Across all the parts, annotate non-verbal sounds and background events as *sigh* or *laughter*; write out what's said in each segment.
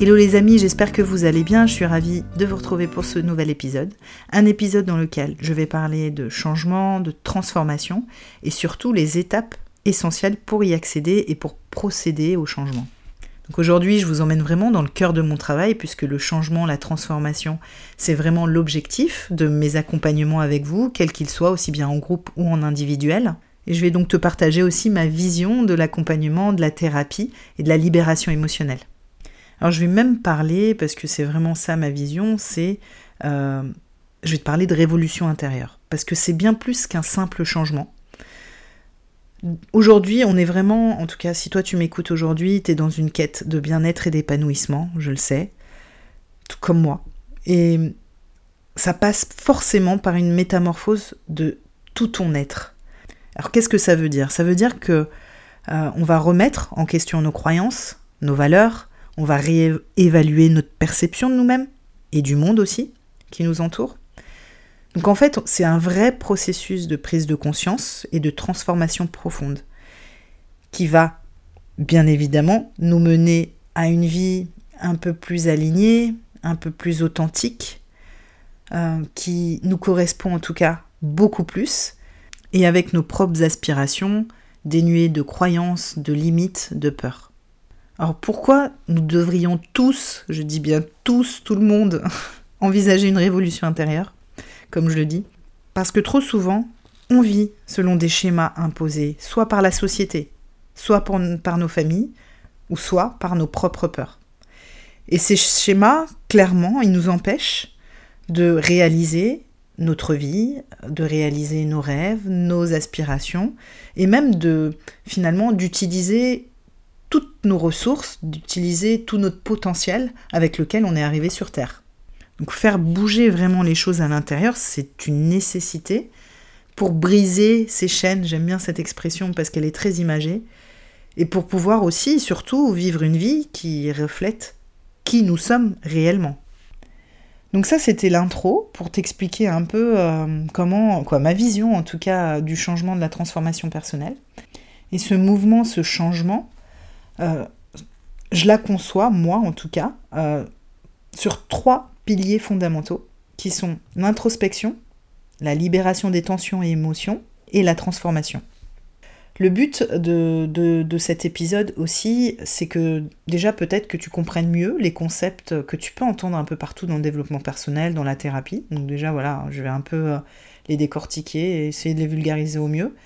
Hello les amis, j'espère que vous allez bien. Je suis ravie de vous retrouver pour ce nouvel épisode. Un épisode dans lequel je vais parler de changement, de transformation et surtout les étapes essentielles pour y accéder et pour procéder au changement. Donc aujourd'hui, je vous emmène vraiment dans le cœur de mon travail puisque le changement, la transformation, c'est vraiment l'objectif de mes accompagnements avec vous, quels qu'ils soient, aussi bien en groupe ou en individuel. Et je vais donc te partager aussi ma vision de l'accompagnement, de la thérapie et de la libération émotionnelle. Alors je vais même parler, parce que c'est vraiment ça ma vision, c'est... Euh, je vais te parler de révolution intérieure, parce que c'est bien plus qu'un simple changement. Aujourd'hui, on est vraiment, en tout cas si toi tu m'écoutes aujourd'hui, tu es dans une quête de bien-être et d'épanouissement, je le sais, tout comme moi. Et ça passe forcément par une métamorphose de tout ton être. Alors qu'est-ce que ça veut dire? Ça veut dire que euh, on va remettre en question nos croyances, nos valeurs, on va réévaluer notre perception de nous-mêmes et du monde aussi qui nous entoure. Donc en fait, c'est un vrai processus de prise de conscience et de transformation profonde qui va bien évidemment nous mener à une vie un peu plus alignée, un peu plus authentique, euh, qui nous correspond en tout cas beaucoup plus, et avec nos propres aspirations, dénuées de croyances, de limites, de peurs. Alors pourquoi nous devrions tous, je dis bien tous, tout le monde, *laughs* envisager une révolution intérieure, comme je le dis? Parce que trop souvent, on vit selon des schémas imposés, soit par la société, soit par nos familles, ou soit par nos propres peurs. Et ces schémas, clairement, ils nous empêchent de réaliser notre vie, de réaliser nos rêves, nos aspirations, et même de finalement d'utiliser toutes nos ressources, d'utiliser tout notre potentiel avec lequel on est arrivé sur Terre. Donc faire bouger vraiment les choses à l'intérieur, c'est une nécessité pour briser ces chaînes, j'aime bien cette expression parce qu'elle est très imagée, et pour pouvoir aussi, surtout, vivre une vie qui reflète qui nous sommes réellement. Donc ça, c'était l'intro pour t'expliquer un peu euh, comment, quoi, ma vision en tout cas du changement de la transformation personnelle. Et ce mouvement, ce changement, je la conçois, moi en tout cas, euh, sur trois piliers fondamentaux qui sont l'introspection, la libération des tensions et émotions et la transformation. Le but de, de cet épisode aussi, c'est que déjà peut-être que tu comprennes mieux les concepts que tu peux entendre un peu partout dans le développement personnel, dans la thérapie. Donc déjà voilà, je vais un peu euh, les décortiquer et essayer de les vulgariser au mieux.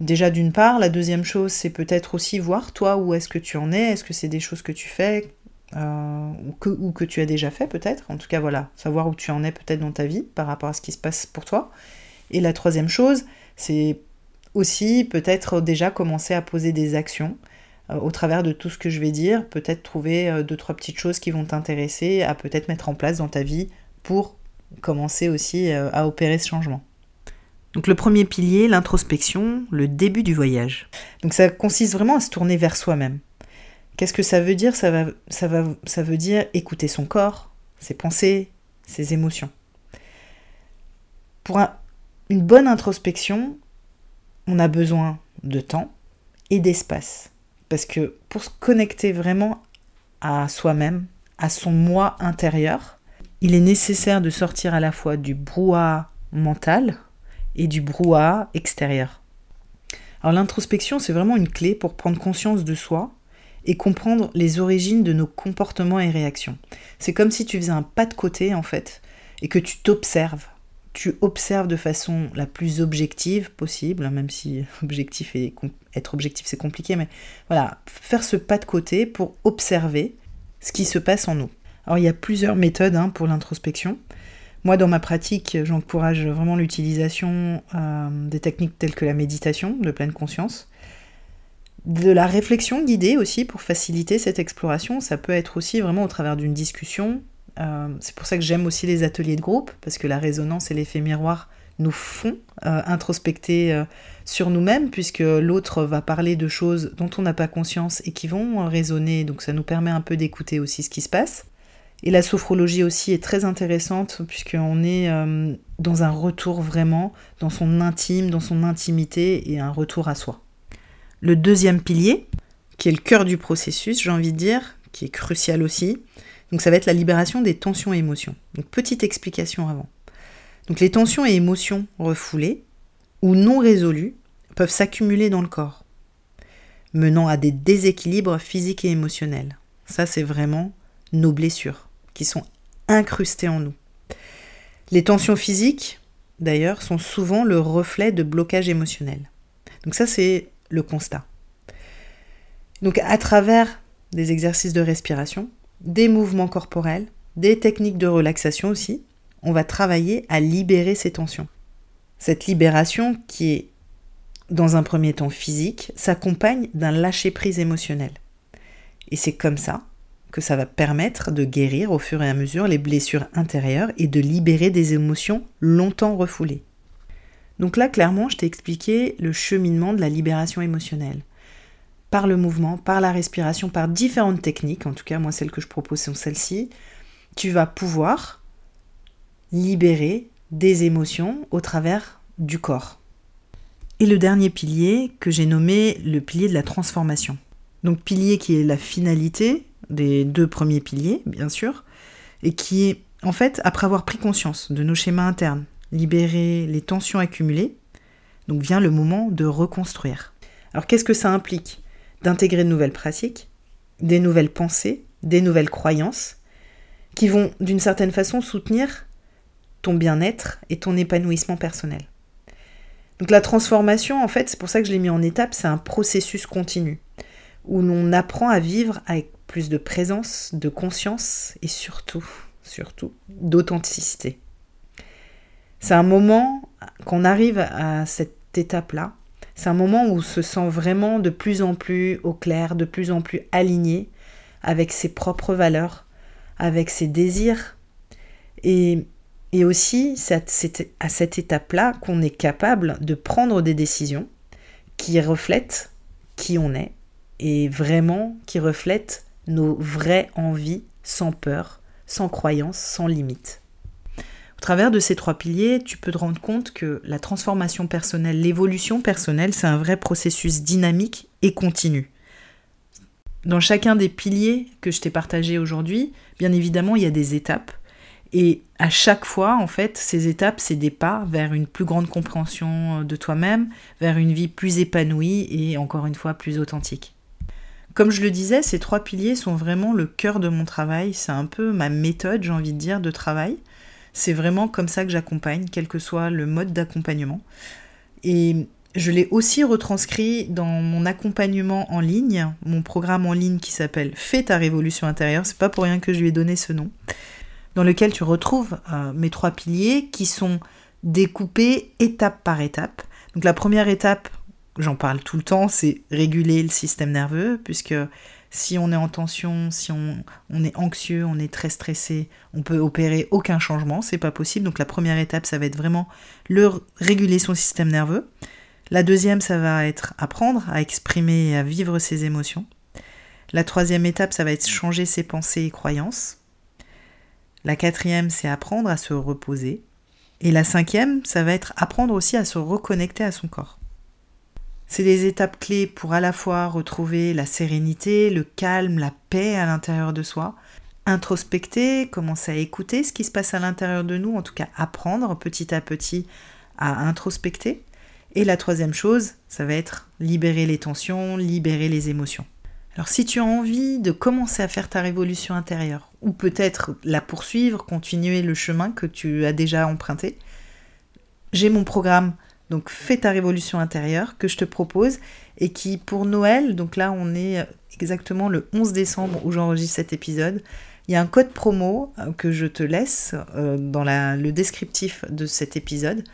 Déjà d'une part, la deuxième chose, c'est peut-être aussi voir toi où est-ce que tu en es, est-ce que c'est des choses que tu fais euh, ou, que, tu as déjà fait peut-être, en tout cas voilà, savoir où tu en es peut-être dans ta vie par rapport à ce qui se passe pour toi. Et la troisième chose, c'est aussi peut-être déjà commencer à poser des actions euh, au travers de tout ce que je vais dire, peut-être trouver euh, deux, trois petites choses qui vont t'intéresser à peut-être mettre en place dans ta vie pour commencer aussi à opérer ce changement. Donc le premier pilier, l'introspection, le début du voyage. Donc ça consiste vraiment à se tourner vers soi-même. Qu'est-ce que ça veut dire? Ça, va, ça, va, ça veut dire écouter son corps, ses pensées, ses émotions. Pour une bonne introspection, on a besoin de temps et d'espace. Parce que pour se connecter vraiment à soi-même, à son moi intérieur, il est nécessaire de sortir à la fois du brouhaha mental, et du brouhaha extérieur. Alors l'introspection, c'est vraiment une clé pour prendre conscience de soi et comprendre les origines de nos comportements et réactions. C'est comme si tu faisais un pas de côté en fait et que tu t'observes tu observes de façon la plus objective possible, même si *laughs* objectif et être objectif c'est compliqué, mais voilà, faire ce pas de côté pour observer ce qui se passe en nous. Alors il y a plusieurs méthodes hein, pour l'introspection. Moi, dans ma pratique, j'encourage vraiment l'utilisation euh, des techniques telles que la méditation de pleine conscience, de la réflexion guidée aussi pour faciliter cette exploration. Ça peut être aussi vraiment au travers d'une discussion. Euh, c'est pour ça que j'aime aussi les ateliers de groupe, parce que la résonance et l'effet miroir nous font euh, introspecter sur nous-mêmes, puisque l'autre va parler de choses dont on n'a pas conscience et qui vont résonner, donc ça nous permet un peu d'écouter aussi ce qui se passe. Et la sophrologie aussi est très intéressante puisqu'on est euh, dans un retour vraiment dans son intime, dans son intimité et un retour à soi. Le deuxième pilier, qui est le cœur du processus, j'ai envie de dire, qui est crucial aussi, donc ça va être la libération des tensions et émotions. Donc petite explication avant. Donc les tensions et émotions refoulées ou non résolues peuvent s'accumuler dans le corps, menant à des déséquilibres physiques et émotionnels. Ça c'est vraiment nos blessures qui sont incrustées en nous. Les tensions physiques, d'ailleurs, sont souvent le reflet de blocages émotionnels. Donc ça, c'est le constat. Donc à travers des exercices de respiration, des mouvements corporels, des techniques de relaxation aussi, on va travailler à libérer ces tensions. Cette libération qui est dans un premier temps physique s'accompagne d'un lâcher-prise émotionnel. Et c'est comme ça que ça va permettre de guérir au fur et à mesure les blessures intérieures et de libérer des émotions longtemps refoulées. Donc là, clairement, je t'ai expliqué le cheminement de la libération émotionnelle. Par le mouvement, par la respiration, par différentes techniques, en tout cas moi celles que je propose sont celles-ci, tu vas pouvoir libérer des émotions au travers du corps. Et le dernier pilier que j'ai nommé le pilier de la transformation. Donc pilier qui est la finalité, des deux premiers piliers, bien sûr, et qui est, en fait, après avoir pris conscience de nos schémas internes, libérer les tensions accumulées, donc vient le moment de reconstruire. Alors qu'est-ce que ça implique D'intégrer de nouvelles pratiques, des nouvelles pensées, des nouvelles croyances, qui vont d'une certaine façon soutenir ton bien-être et ton épanouissement personnel? Donc la transformation, en fait, c'est pour ça que je l'ai mis en étape, c'est un processus continu, où l'on apprend à vivre avec plus de présence, de conscience et surtout, surtout, d'authenticité. C'est un moment, qu'on arrive à cette étape-là, c'est un moment où on se sent vraiment de plus en plus au clair, de plus en plus aligné avec ses propres valeurs, avec ses désirs. Et, et aussi, c'est à cette étape-là qu'on est capable de prendre des décisions qui reflètent qui on est et vraiment qui reflètent nos vraies envies sans peur, sans croyance, sans limite. Au travers de ces trois piliers, tu peux te rendre compte que la transformation personnelle, l'évolution personnelle, c'est un vrai processus dynamique et continu. Dans chacun des piliers que je t'ai partagé aujourd'hui, bien évidemment, il y a des étapes. Et à chaque fois, en fait, ces étapes, c'est des pas vers une plus grande compréhension de toi-même, vers une vie plus épanouie et encore une fois plus authentique. Comme je le disais, ces trois piliers sont vraiment le cœur de mon travail. C'est un peu ma méthode, j'ai envie de dire, de travail. C'est vraiment comme ça que j'accompagne, quel que soit le mode d'accompagnement. Et je l'ai aussi retranscrit dans mon accompagnement en ligne, mon programme en ligne qui s'appelle Fais ta révolution intérieure. C'est pas pour rien que je lui ai donné ce nom. Dans lequel tu retrouves euh, mes trois piliers qui sont découpés étape par étape. Donc la première étape, j'en parle tout le temps, c'est réguler le système nerveux, puisque si on est en tension, si on, est anxieux, on est très stressé, on peut opérer aucun changement, c'est pas possible. Donc la première étape, ça va être vraiment le réguler son système nerveux. La deuxième, ça va être apprendre à exprimer et à vivre ses émotions. La troisième étape, ça va être changer ses pensées et croyances. La quatrième, c'est apprendre à se reposer. Et la cinquième, ça va être apprendre aussi à se reconnecter à son corps. C'est des étapes clés pour à la fois retrouver la sérénité, le calme, la paix à l'intérieur de soi, introspecter, commencer à écouter ce qui se passe à l'intérieur de nous, en tout cas apprendre petit à petit à introspecter. Et la troisième chose, ça va être libérer les tensions, libérer les émotions. Alors si tu as envie de commencer à faire ta révolution intérieure, ou peut-être la poursuivre, continuer le chemin que tu as déjà emprunté, j'ai mon programme, donc Fais ta révolution intérieure, que je te propose et qui pour Noël, donc là on est exactement le 11 décembre où j'enregistre cet épisode, il y a un code promo euh, que je te laisse euh, dans le descriptif de cet épisode.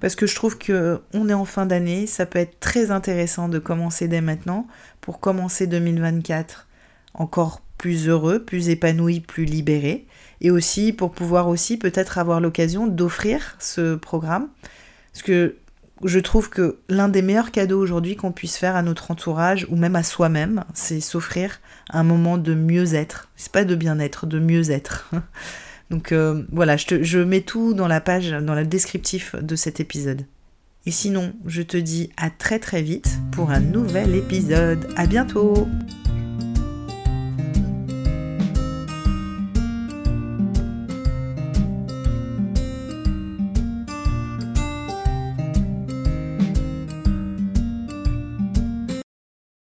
Parce que je trouve que on est en fin d'année, ça peut être très intéressant de commencer dès maintenant. Pour commencer 2024 encore plus heureux, plus épanoui, plus libéré. Et aussi pour pouvoir aussi peut-être avoir l'occasion d'offrir ce programme. Parce que je trouve que l'un des meilleurs cadeaux aujourd'hui qu'on puisse faire à notre entourage ou même à soi-même, c'est s'offrir un moment de mieux-être. C'est pas de bien-être, de mieux-être. *laughs* Donc euh, voilà, je, je mets tout dans la page, dans le descriptif de cet épisode. Et sinon, je te dis à très très vite pour un nouvel épisode. À bientôt!